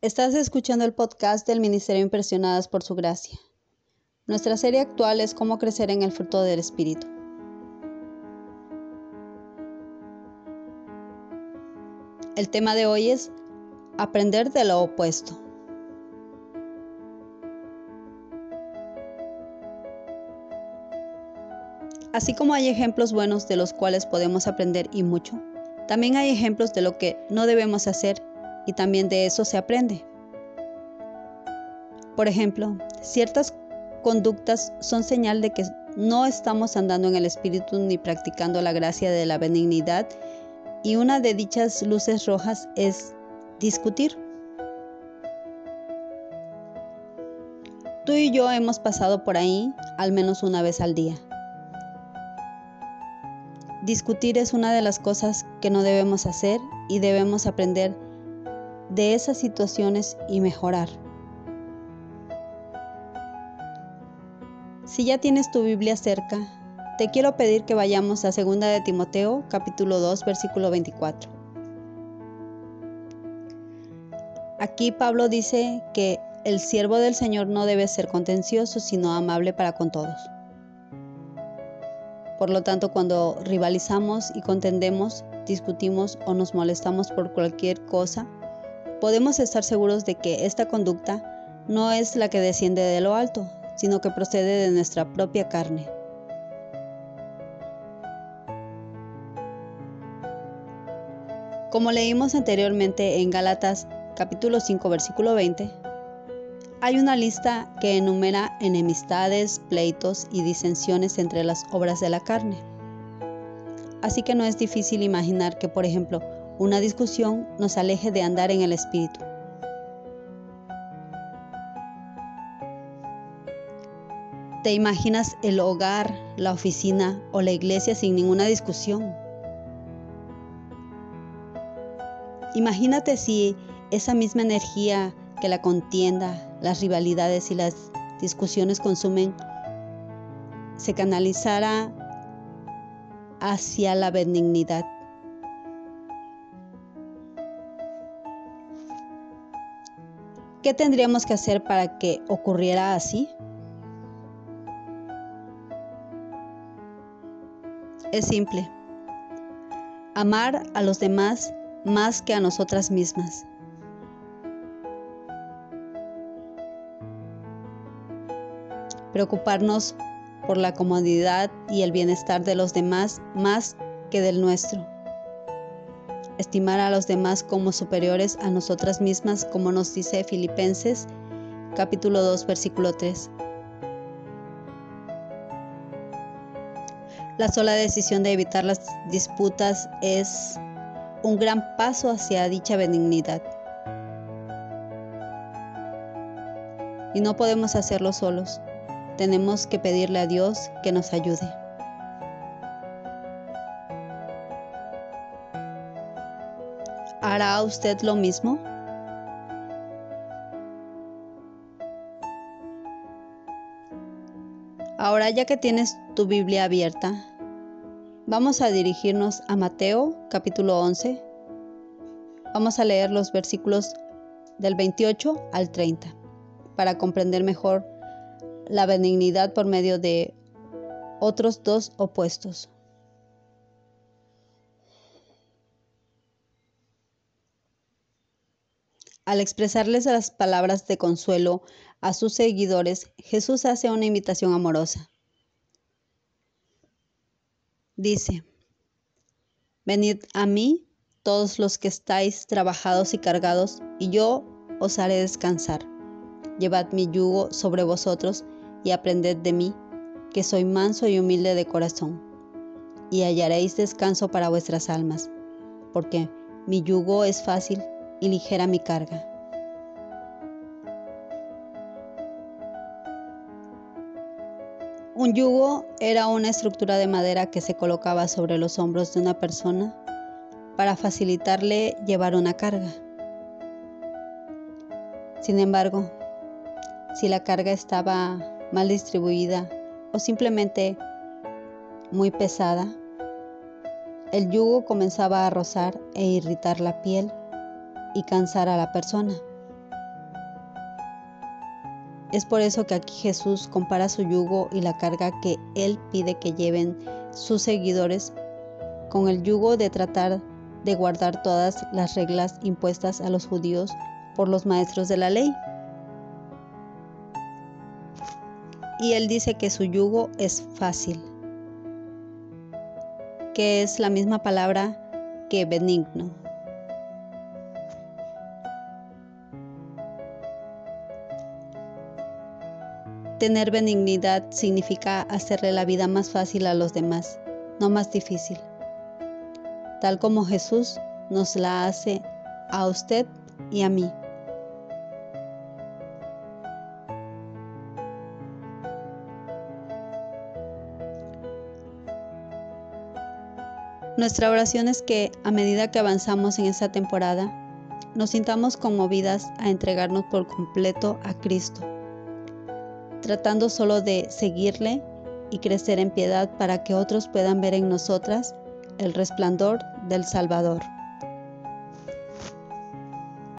Estás escuchando el podcast del Ministerio Impresionadas por Su Gracia. Nuestra serie actual es Cómo crecer en el fruto del Espíritu. El tema de hoy es Aprender de lo opuesto. Así como hay ejemplos buenos de los cuales podemos aprender y mucho, también hay ejemplos de lo que no debemos hacer y también de eso se aprende. Por ejemplo, ciertas conductas son señal de que no estamos andando en el Espíritu ni practicando la gracia de la benignidad y una de dichas luces rojas es discutir. Tú y yo hemos pasado por ahí al menos una vez al día. Discutir es una de las cosas que no debemos hacer y debemos aprender de esas situaciones y mejorar. Si ya tienes tu Biblia cerca, te quiero pedir que vayamos a 2 de Timoteo, capítulo 2, versículo 24. Aquí Pablo dice que el siervo del Señor no debe ser contencioso, sino amable para con todos. Por lo tanto, cuando rivalizamos y contendemos, discutimos o nos molestamos por cualquier cosa, podemos estar seguros de que esta conducta no es la que desciende de lo alto, sino que procede de nuestra propia carne. Como leímos anteriormente en Gálatas capítulo 5 versículo 20, hay una lista que enumera enemistades, pleitos y disensiones entre las obras de la carne. Así que no es difícil imaginar que, por ejemplo, una discusión nos aleje de andar en el Espíritu. ¿Te imaginas el hogar, la oficina o la iglesia sin ninguna discusión? Imagínate si esa misma energía que la contienda, las rivalidades y las discusiones consumen se canalizara hacia la benignidad. ¿Qué tendríamos que hacer para que ocurriera así? Es simple. Amar a los demás más que a nosotras mismas. Preocuparnos por la comodidad y el bienestar de los demás más que del nuestro estimar a los demás como superiores a nosotras mismas, como nos dice Filipenses capítulo 2 versículo 3. La sola decisión de evitar las disputas es un gran paso hacia dicha benignidad. Y no podemos hacerlo solos. Tenemos que pedirle a Dios que nos ayude. ¿Hará usted lo mismo? Ahora ya que tienes tu Biblia abierta, vamos a dirigirnos a Mateo capítulo 11. Vamos a leer los versículos del 28 al 30 para comprender mejor la benignidad por medio de otros dos opuestos. Al expresarles las palabras de consuelo a sus seguidores, Jesús hace una invitación amorosa. Dice, Venid a mí todos los que estáis trabajados y cargados, y yo os haré descansar. Llevad mi yugo sobre vosotros y aprended de mí, que soy manso y humilde de corazón, y hallaréis descanso para vuestras almas, porque mi yugo es fácil y ligera mi carga. Un yugo era una estructura de madera que se colocaba sobre los hombros de una persona para facilitarle llevar una carga. Sin embargo, si la carga estaba mal distribuida o simplemente muy pesada, el yugo comenzaba a rozar e irritar la piel y cansar a la persona. Es por eso que aquí Jesús compara su yugo y la carga que Él pide que lleven sus seguidores con el yugo de tratar de guardar todas las reglas impuestas a los judíos por los maestros de la ley. Y Él dice que su yugo es fácil, que es la misma palabra que benigno. Tener benignidad significa hacerle la vida más fácil a los demás, no más difícil, tal como Jesús nos la hace a usted y a mí. Nuestra oración es que a medida que avanzamos en esta temporada, nos sintamos conmovidas a entregarnos por completo a Cristo tratando solo de seguirle y crecer en piedad para que otros puedan ver en nosotras el resplandor del Salvador.